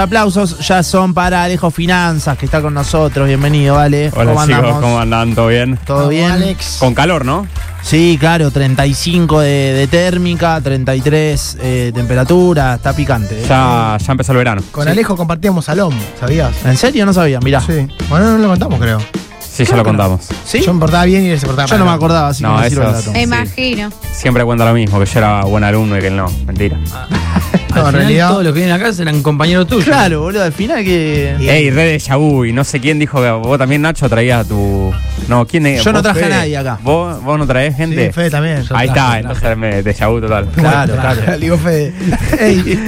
Aplausos ya son para Alejo Finanzas, que está con nosotros. Bienvenido, ¿vale? Hola ¿Cómo chicos, andamos? ¿cómo andan? ¿Todo bien? ¿Todo bien? Alex. Con calor, ¿no? Sí, claro, 35 de, de térmica, 33 eh, de temperatura, está picante. ¿eh? Ya, ya empezó el verano. Con Alejo compartíamos salón, ¿sabías? ¿En serio? No sabía, mirá. Sí. Bueno, no lo contamos, creo. Sí, ya lo contamos. ¿Sí? Yo me portaba bien y él se portaba Yo no me acordaba, así No, que me sirve el eso es- dato. Me Sí. imagino. Siempre cuenta lo mismo, que yo era buen alumno y que él no. Mentira. No, en realidad. Todos los que vienen acá serán compañeros tuyos. Claro, boludo, al final que. Ey, red de Yabu, y no sé quién dijo que vos también, Nacho, traías a tu. No, ¿quién es? Yo no ¿Vos, traje a Fede? nadie acá. ¿Vos, vos no traés gente? Sí, Fede también. Yo Ahí traje, está, traje. entonces me de Yabu total. Claro, claro. Le digo Fede. Ey,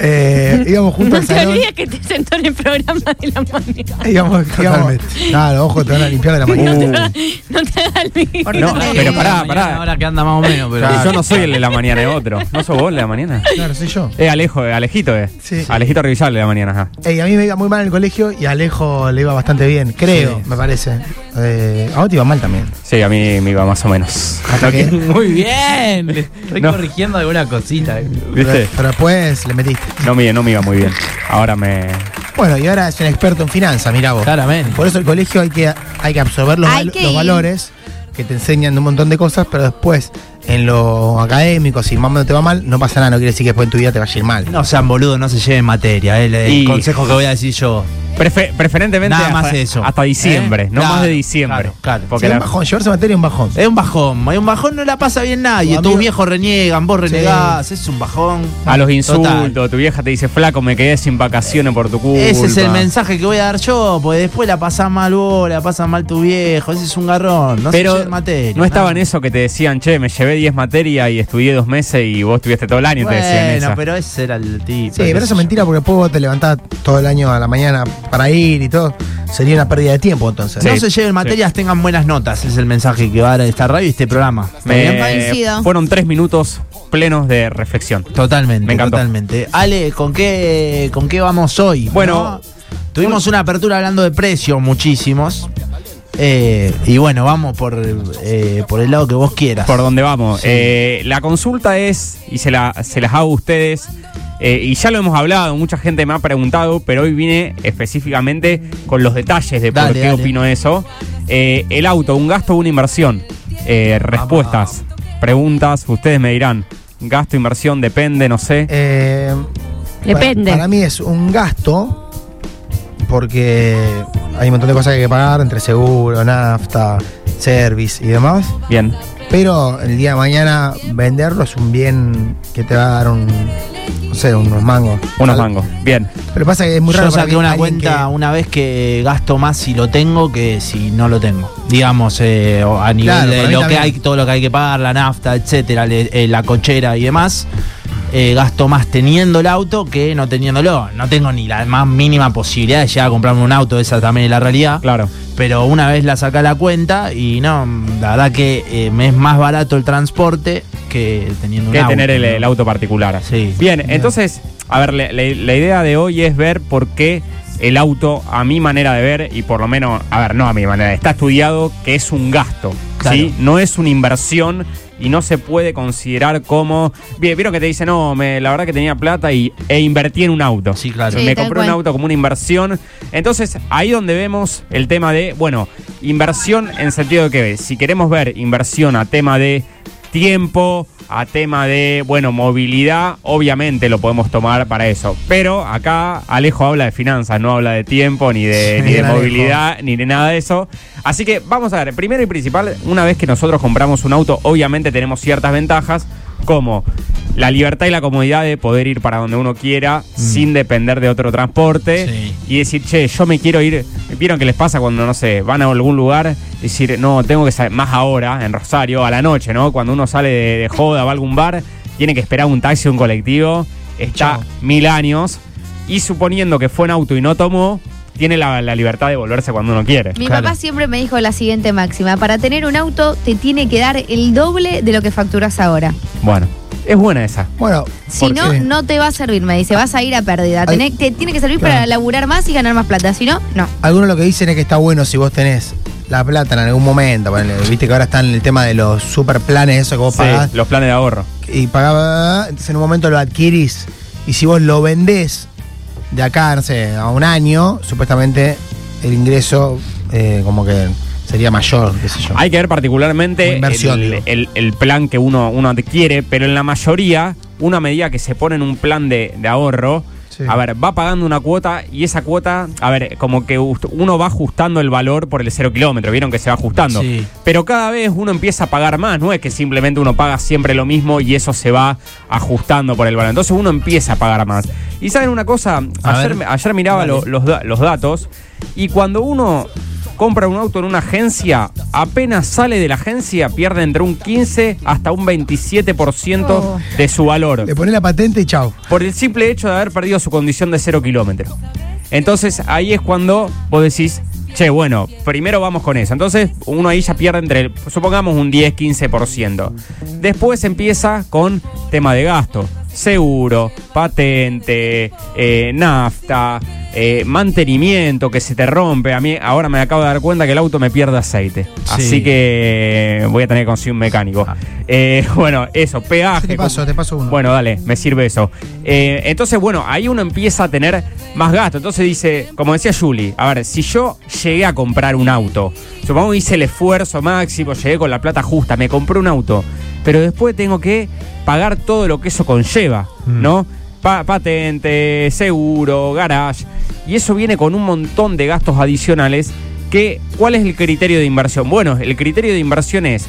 eh, íbamos juntos No al te salón. olvides que te sentó en el programa de la mañana. Íbamos, íbamos. Claro, ojo, te van a limpiar de la mañana. No te hagas el no, pero pará, pará. Ahora que anda más o menos, pero. Yo no soy el de la mañana, es otro. ¿No sos vos el de la mañana? Claro, soy yo. Eh, Alejo, eh, Alejito, eh. Sí. Alejito Revisal de la mañana, ajá. Ey, a mí me iba muy mal en el colegio y a Alejo le iba bastante bien, creo, Sí. me parece. Eh, a vos te iba mal también. Sí, a mí me iba más o menos. Hasta que, Muy bien. Le Estoy No. corrigiendo alguna cosita. eh. ¿Viste? pero después le metiste. No me, no me iba muy bien. Ahora me. Bueno, y ahora es un experto en finanzas, mirá vos. Claramente. Por eso el colegio hay que, hay que absorber los, Hay val- que los valores que te enseñan un montón de cosas, pero después en lo académico, si mamá no te va mal, no pasa nada, no quiere decir que después en tu vida te vaya a ir mal. No sean boludos, no se lleven materia. eh, El, el Y- consejo que voy a decir yo. Prefe- preferentemente Nada hasta, más eso. hasta diciembre, ¿Eh? no Claro, más de diciembre. claro, claro. Porque es la- un bajón, llevarse materia es un bajón. Es un bajón, es un bajón, no la pasa bien nadie. Tu Tus viejos reniegan, vos renegás, es un bajón. a los Total. insultos, tu vieja te dice, flaco, me quedé sin vacaciones por tu culpa. Ese es el mensaje que voy a dar yo, porque después la pasás mal vos, la pasas mal tu viejo, ese es un garrón, no se Pero lleven materia. no estaba en eso que te decían, che, me llevé 10 materias y estudié dos meses y vos estuviste todo el año, te decían Bueno, esa. pero ese era el tipo. Sí, pero eso es mentira porque después vos te levantás todo el año a la mañana para ir y todo. Sería una pérdida de tiempo entonces. No se lleven materias, tengan buenas notas, es el mensaje que va a dar esta radio y este programa. ¿Está Me-? Coincido. fueron tres minutos plenos de reflexión. Totalmente, Me encantó. totalmente. Ale, ¿con qué, ¿con qué vamos hoy? Bueno, ¿No? tuvimos una apertura hablando de precios, muchísimos. Eh, y bueno, vamos por, eh, por el lado que vos quieras. Por donde vamos. Sí. Eh, la consulta es, y se, la, se las hago a ustedes, eh, y ya lo hemos hablado, mucha gente me ha preguntado, pero hoy vine específicamente con los detalles de por qué dale. opino eso. Eh, el auto, un gasto o una inversión. Eh, respuestas, preguntas, ustedes me dirán. Gasto, inversión, depende, no sé. Eh, Depende. Para, para mí es un gasto porque hay un montón de cosas que hay que pagar entre seguro, nafta, service y demás. Bien. Pero el día de mañana venderlo es un bien que te va a dar un, sé, unos mangos. Unos mangos. Bien. Pero pasa que es muy raro. Yo para saqué mí una cuenta que- una vez que gasto más si lo tengo que si no lo tengo. Digamos, eh, o a nivel Claro, de lo que hay, todo lo que hay que pagar, la nafta, etcétera, le- eh, la cochera y demás. Eh, gasto más teniendo el auto que no teniéndolo. No tengo ni la más mínima posibilidad de llegar a comprarme un auto, esa también es la realidad. Claro. Pero una vez la saca la cuenta y no, la verdad que eh, me es más barato el transporte que teniendo un que auto. tener el, ¿no? el auto particular. Sí. Bien, entonces, a ver, la, la- la idea de hoy es ver por qué el auto, a mi manera de ver, y por lo menos, a ver, no a mi manera, está estudiado que es un gasto, ¿sí? No es una inversión y no se puede considerar como... Bien, Vieron que te dicen, no, me, la verdad que tenía plata y, e invertí en un auto. Sí, claro. Sí. me compré un auto como una inversión. Entonces, ahí donde vemos el tema de, bueno, inversión en sentido de que si queremos ver inversión a tema de tiempo, a tema de, bueno, movilidad, obviamente lo podemos tomar para eso. Pero acá Alejo habla de finanzas, no habla de tiempo, ni de, Sí, ni de Alejo. movilidad, ni de nada de eso. Así que vamos a ver, primero y principal, una vez que nosotros compramos un auto, obviamente tenemos ciertas ventajas, como la libertad y la comodidad de poder ir para donde uno quiera sin depender de otro transporte Sí. y decir, che, yo me quiero ir. ¿Vieron qué les pasa cuando, no sé, van a algún lugar? Decir, no, tengo que salir más ahora, en Rosario, a la noche, ¿no? Cuando uno sale de, de joda, va a algún bar, tiene que esperar un taxi o un colectivo, está Chao. mil años, y suponiendo que fue en auto y no tomó, tiene la, la libertad de volverse cuando uno quiere. Mi Claro. papá siempre me dijo la siguiente máxima: para tener un auto te tiene que dar el doble de lo que facturas ahora. Bueno, es buena esa. Bueno, Si no, no te va a servir, me dice, vas a ir a pérdida. Tenés- te tiene que servir Claro. para laburar más y ganar más plata. Si no, no. Algunos lo que dicen es que está bueno si vos tenés la plata en algún momento. ponele, Viste que ahora están en el tema de los super planes, eso que vos Sí, pagás. los planes de ahorro. Y pagás, entonces en un momento lo adquirís. Y si vos lo vendés de acá, no sé, a un año, supuestamente el ingreso eh, como que sería mayor, qué sé yo. Hay que ver particularmente el, el- el plan que uno, uno adquiere, pero en la mayoría, una medida que se pone en un plan de, de ahorro, Sí. a ver, va pagando una cuota y esa cuota, a ver, como que uno va ajustando el valor por el cero kilómetro, vieron que se va ajustando. Sí. Pero cada vez uno empieza a pagar más, no es que simplemente uno paga siempre lo mismo y eso se va ajustando por el valor. Entonces uno empieza a pagar más. Y saben una cosa, ayer, miraba lo- los datos y cuando uno compra un auto en una agencia, apenas sale de la agencia, pierde entre un 15 hasta un 27% Oh. de su valor Le pone la patente y chau. por el simple hecho de haber perdido su condición de cero kilómetro. Entonces ahí es cuando vos decís, che, bueno, primero vamos con eso. Entonces uno ahí ya pierde entre, supongamos, un 10-15%. Después empieza con tema de gasto. Seguro, patente, eh, nafta, eh, mantenimiento que se te rompe. A mí ahora me acabo de dar cuenta que el auto me pierde aceite. Así que voy a tener que conseguir un mecánico. Eh, bueno, eso, peaje. Te paso, te paso uno. Bueno, dale, me sirve eso. Eh, entonces, bueno, ahí uno empieza a tener más gasto. Entonces dice, como decía Julie, a ver, si yo llegué a comprar un auto, supongamos que hice el esfuerzo máximo, llegué con la plata justa, me compré un auto, pero después tengo que pagar todo lo que eso conlleva, ¿no? Pa- patente, seguro, garage. Y eso viene con un montón de gastos adicionales. Que, ¿Cuál es el criterio de inversión? Bueno, el criterio de inversión es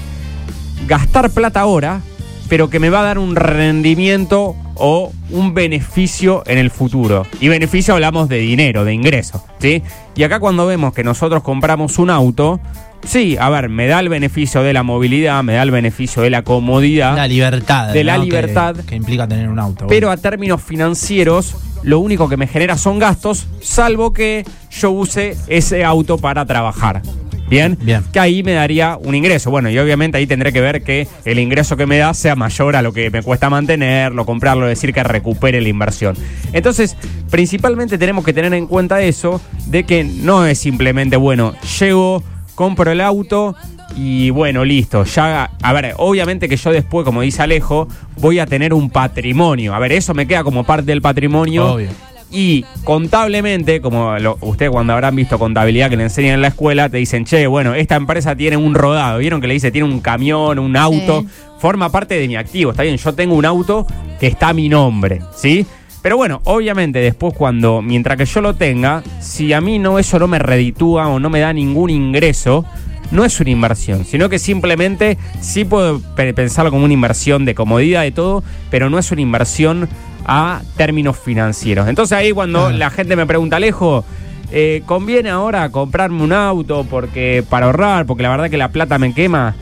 gastar plata ahora, pero que me va a dar un rendimiento o un beneficio en el futuro. Y beneficio hablamos de dinero, de ingreso, ¿sí? Y acá cuando vemos que nosotros compramos un auto, sí, a ver, me da el beneficio de la movilidad, me da el beneficio de la comodidad, La libertad. De la libertad. Que, que implica tener un auto. pero a términos financieros, lo único que me genera son gastos, salvo que yo use ese auto para trabajar. Bien, Bien. que ahí me daría un ingreso. Bueno, y obviamente ahí tendré que ver que el ingreso que me da sea mayor a lo que me cuesta mantenerlo, comprarlo, decir que recupere la inversión. Entonces, principalmente tenemos que tener en cuenta eso, de que no es simplemente, bueno, llego, compro el auto y bueno, listo. Ya, a ver, obviamente que yo después, como dice Alejo, voy a tener un patrimonio. A ver, eso me queda como parte del patrimonio. Obvio. Y contablemente, como lo- ustedes cuando habrán visto contabilidad que le enseñan en la escuela, te dicen, che, bueno, esta empresa tiene un rodado. ¿Vieron que le dice, tiene un camión, un auto? Sí. Forma parte de mi activo. Está bien, yo tengo un auto que está a mi nombre, ¿sí? Pero bueno, obviamente después cuando, mientras que yo lo tenga, si a mí no eso no me reditúa o no me da ningún ingreso, no es una inversión, sino que simplemente sí puedo pe- pensarlo como una inversión de comodidad de todo, pero no es una inversión a términos financieros. Entonces ahí cuando Ah. la gente me pregunta, Alejo, eh, ¿conviene ahora comprarme un auto porque para ahorrar? Porque la verdad que la plata me quema.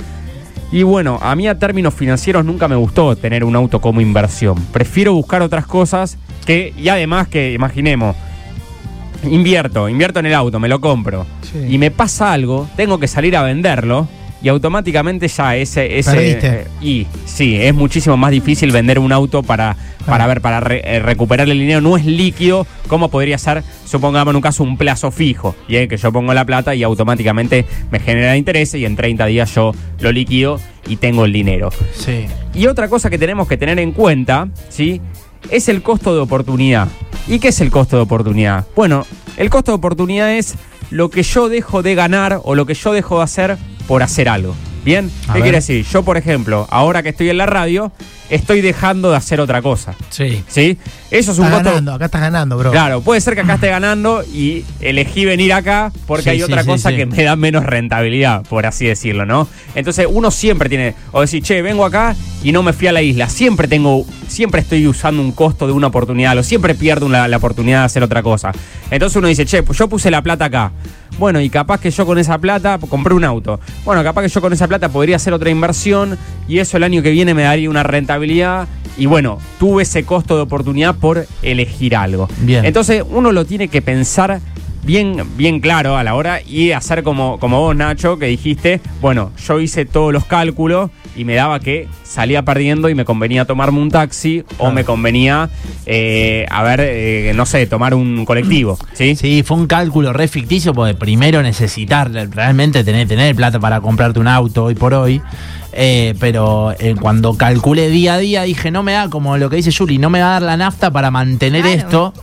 Y bueno, a mí a términos financieros nunca me gustó tener un auto como inversión. Prefiero buscar otras cosas que, y además que, imaginemos, invierto, invierto en el auto, me lo compro. Sí. Y me pasa algo, tengo que salir a venderlo y automáticamente ya ese... ese eh, y sí, es muchísimo más difícil vender un auto para, para Ah. ver, para re- eh, recuperar el dinero. No es líquido como podría ser, supongamos en un caso, un plazo fijo. Y que yo pongo la plata y automáticamente me genera interés y en 30 días yo lo liquido y tengo el dinero. Sí. Y otra cosa que tenemos que tener en cuenta, ¿sí? Es el costo de oportunidad. ¿Y qué es el costo de oportunidad? Bueno, el costo de oportunidad es lo que yo dejo de ganar o lo que yo dejo de hacer por hacer algo. ¿Bien? A ¿Qué ver. quiere decir? Yo, por ejemplo, ahora que estoy en la radio, estoy dejando de hacer otra cosa. Sí. ¿Sí? Eso es un Estás ganando, acá estás ganando, bro. Claro, puede ser que acá esté ganando y elegí venir acá porque Sí, hay sí, otra sí, cosa que me da menos rentabilidad, por así decirlo, ¿no? Entonces uno siempre tiene, o decir, che, vengo acá y no me fui a la isla. Siempre tengo, siempre estoy usando un costo de una oportunidad, o siempre pierdo una- la oportunidad de hacer otra cosa. Entonces uno dice, che, pues yo puse la plata acá. Bueno, y capaz que yo con esa plata compré un auto. Bueno, capaz que yo con esa plata podría hacer otra inversión y eso el año que viene me daría una rentabilidad. Y bueno, tuve ese costo de oportunidad por elegir algo. Bien. Entonces uno lo tiene que pensar bien, bien claro a la hora y hacer como, como vos, Nacho, que dijiste, bueno, yo hice todos los cálculos y me daba que salía perdiendo y me convenía tomarme un taxi o me convenía, eh, a ver, eh, no sé, tomar un colectivo, ¿sí? Sí, fue un cálculo re ficticio porque primero necesitar realmente tener, tener plata para comprarte un auto hoy por hoy. Eh, pero eh, cuando calculé día a día dije, no me da, como lo que dice Juli, no me va a dar la nafta para mantener Claro. esto.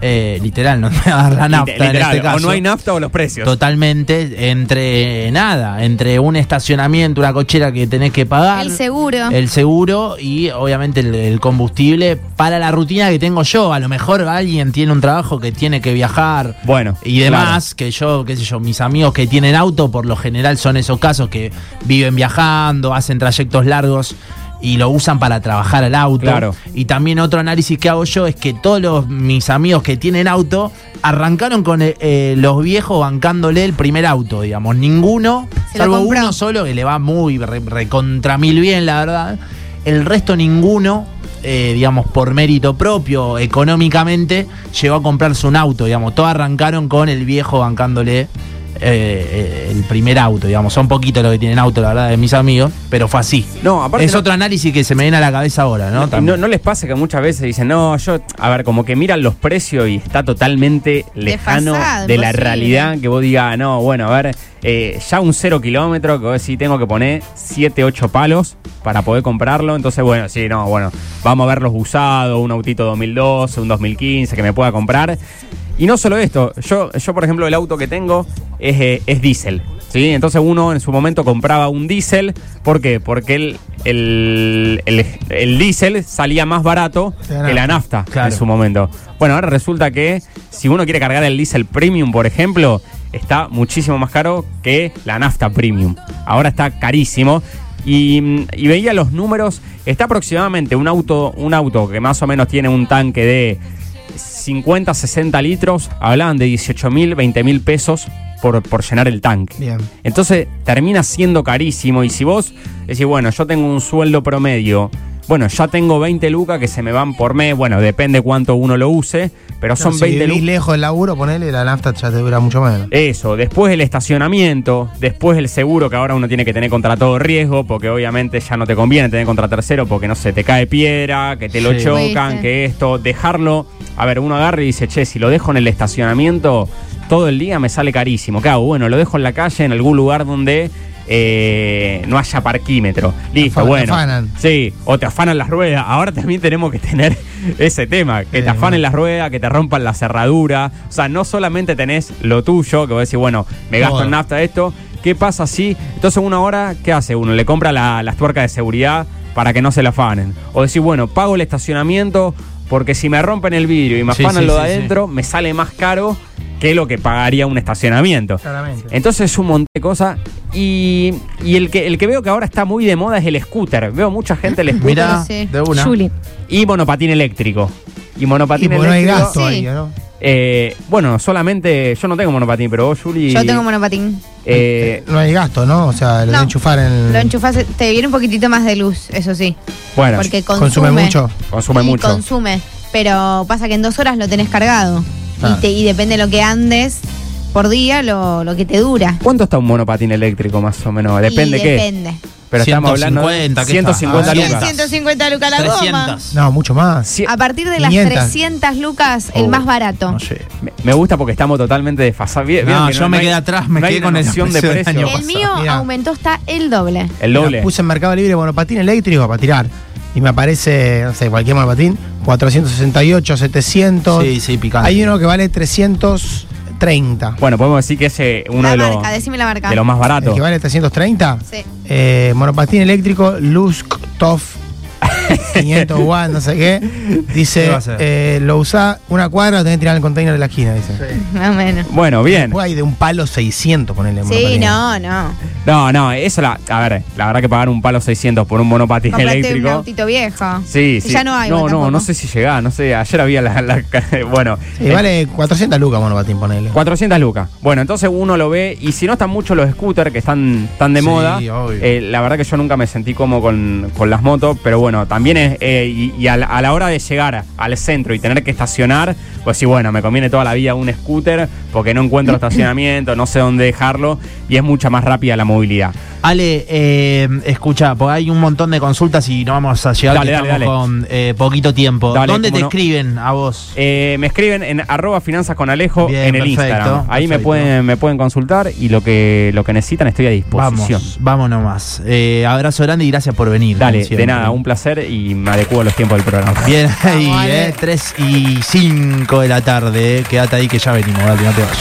Eh, literal, no me va a dar la nafta Literal, en este caso. O no hay nafta o los precios. Totalmente, entre nada, entre un estacionamiento, una cochera que tenés que pagar. El seguro. El seguro y obviamente el, el combustible para la rutina que tengo yo. A lo mejor alguien tiene un trabajo que tiene que viajar Bueno, y demás, que yo, qué sé yo, mis amigos que tienen auto, por lo general son esos casos que viven viajando, hacen trayectos largos y lo usan para trabajar al auto. Claro. Y también otro análisis que hago yo es que todos los, mis amigos que tienen auto arrancaron con eh, eh, los viejos bancándole el primer auto, digamos. Ninguno, Se salvo uno solo que le va muy re- recontra mil bien, la verdad. El resto ninguno, eh, digamos, por mérito propio, económicamente, llegó a comprarse un auto, digamos. Todos arrancaron con el viejo bancándole eh, eh, el primer auto, digamos. Son poquitos los que tienen auto, la verdad, de mis amigos, pero fue así. No, aparte es no- otro análisis que se me viene a la cabeza ahora, ¿no? ¿No, no les pasa que muchas veces dicen, no, yo, a ver, como que miran los precios y está totalmente lejano de la realidad que vos digas, no, bueno, a ver, eh, ya un cero kilómetro que vos decís, tengo que poner 7, 8 palos para poder comprarlo. Entonces, bueno, sí, no, bueno, vamos a ver los usados, un autito 2012, un 2015 que me pueda comprar. Y no solo esto, yo, yo por ejemplo, el auto que tengo es, eh, es diésel. ¿sí? Entonces uno en su momento compraba un diésel. ¿Por qué? Porque el, el, el, el diésel salía más barato que la nafta. Claro. en su momento. Bueno, ahora resulta que si uno quiere cargar el diésel premium, por ejemplo, está muchísimo más caro que la nafta premium. Ahora está carísimo. Y, y veía los números, está aproximadamente un auto, un auto que más o menos tiene un tanque de 50, 60 litros, hablaban de 18 mil, 20 mil pesos por, por llenar el tanque. Bien. Entonces termina siendo carísimo. Y si vos decís, bueno, yo tengo un sueldo promedio, bueno, ya tengo 20 lucas que se me van por mes, bueno, depende cuánto uno lo use, pero son si 20 vivís lucas. lejos del laburo, ponele, la nafta ya te dura mucho menos. Eso, después el estacionamiento, después el seguro que ahora uno tiene que tener contra todo riesgo, porque obviamente ya no te conviene tener contra tercero porque no se te cae piedra, que te lo Sí. chocan, que esto, dejarlo. A ver, uno agarra y dice, che, si lo dejo en el estacionamiento, todo el día me sale carísimo. ¿Qué hago? Bueno, lo dejo en la calle, en algún lugar donde eh, no haya parquímetro. Listo, afa- te bueno. afanan. Sí, o te afanan las ruedas. Ahora también tenemos que tener ese tema, que Sí, te afanen bueno. las ruedas, que te rompan la cerradura. O sea, no solamente tenés lo tuyo, que vos decís, bueno, me gasto en nafta esto. ¿Qué pasa si? Entonces uno ahora, ¿qué hace uno? Le compra la- las tuercas de seguridad para que no se la afanen. O decir, bueno, pago el estacionamiento porque si me rompen el vidrio y me Sí, afanan sí, lo de adentro, me sale más caro que lo que pagaría un estacionamiento. Claramente. Entonces es un montón de cosas. Y, y el, que, el que veo que ahora está muy de moda es el scooter. Veo mucha gente el scooter Mirá, Sí. de una. Y monopatín eléctrico. Y Y monopatín porque no hay eléctrico. gasto Sí. ahí, ¿no? eh, bueno, solamente yo no tengo monopatín, pero vos, Juli. Yo tengo monopatín. eh, No hay gasto, ¿no? O sea, lo No. de enchufar en. Lo enchufás, te viene un poquitito más de luz, eso sí. bueno, Porque consume, consume mucho. consume y mucho. Consume. Pero pasa que en dos horas lo tenés cargado. Ah. Y, te- y depende de lo que andes por día, lo, lo que te dura. ¿Cuánto está un monopatín eléctrico más o menos? Depende y qué. Depende. Pero estamos hablando de 150, ¿qué está? 150 Ah, lucas. 150 lucas la goma. 300. No, mucho más. A partir de las 500. 300 lucas, el más barato. No sé. me, me gusta porque estamos totalmente desfasados. Bien- No, yo me quedé atrás, me no quedé con noción de precio año El mío Mira. aumentó hasta el doble. El Mira, doble. puse en Mercado Libre monopatín eléctrico para tirar. Y me aparece, no sé, cualquier monopatín, 468, 700. Sí, sí, picante. Hay uno que vale 330. Bueno, podemos decir que ese es uno la de los, marca, decime la marca. de los más El baratos. que vale 330. Sí. Eh, monopatín eléctrico, Lusk Toff 500 watts, no sé qué. ¿Qué Dice, hacer? eh, lo usa una cuadra, lo tenés que tirar en el container de la esquina, dice. Más o menos. Bueno, bien. Después hay de un palo 600, ponele Sí, no, no. No, no, eso la. A ver, la verdad que pagar un palo 600 por un monopatín Compraste un eléctrico. autito viejo. Sí, sí. Ya no hay. No, no, tampoco. no sé si llegá, no sé. Ayer había la. la- bueno. Sí, eh, vale 400 lucas monopatín, ponele. 400 lucas. Bueno, entonces uno lo ve. Y si no están mucho los scooters que están tan de Sí, moda. obvio. eh, la verdad que yo nunca me sentí como con, con las motos. Pero bueno, también es. eh, y a, la, a la hora de llegar al centro y tener que estacionar, pues sí, bueno, me conviene toda la vida un scooter porque no encuentro estacionamiento, no sé dónde dejarlo. Y es mucha más rápida la movilidad. Ale, eh, escucha, porque hay un montón de consultas y no vamos a llegar, Dale, con eh, poquito tiempo. Dale, ¿Dónde te no. escriben a vos? Eh, me escriben en arroba finanzas con Alejo Bien, en el perfecto, Instagram. Ahí me pueden, me pueden consultar y lo que, lo que necesitan estoy a disposición. Vamos, vamos nomás. Eh, abrazo grande y gracias por venir. Dale, de nada, un placer y me adecuo a los tiempos del programa. Bien ahí, Vamos, Ale. eh, 3 y 5 de la tarde. eh. Quédate ahí que ya venimos, dale, no te vayas.